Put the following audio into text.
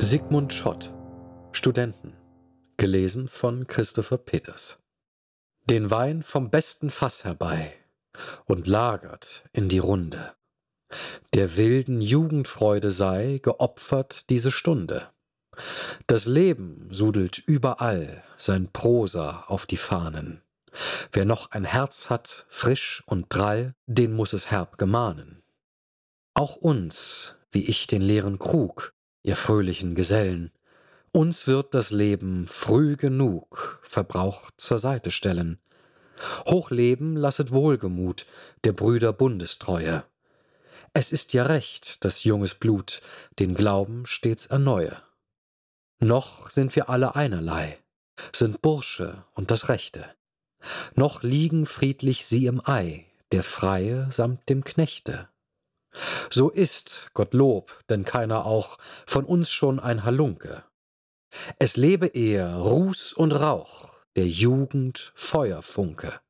Sigmund Schott Studenten Gelesen von Christopher Peters Den Wein vom besten Fass herbei und lagert in die Runde. Der wilden Jugendfreude sei geopfert diese Stunde. Das Leben sudelt überall sein Prosa auf die Fahnen. Wer noch ein Herz hat, frisch und drall, den muss es herb gemahnen. Auch uns, wie ich den leeren Krug, ihr fröhlichen Gesellen, uns wird das Leben früh genug verbraucht zur Seite stellen. Hochleben lasset Wohlgemut der Brüder Bundestreue. Es ist ja recht, dass junges Blut den Glauben stets erneuhe. Noch sind wir alle einerlei, sind Bursche und das Rechte. Noch liegen friedlich sie im Ei, der Freie samt dem Knechte. So ist, Gottlob, denn keiner auch von uns schon ein Halunke. Es lebe eher Ruß und Rauch, der Jugend Feuerfunke.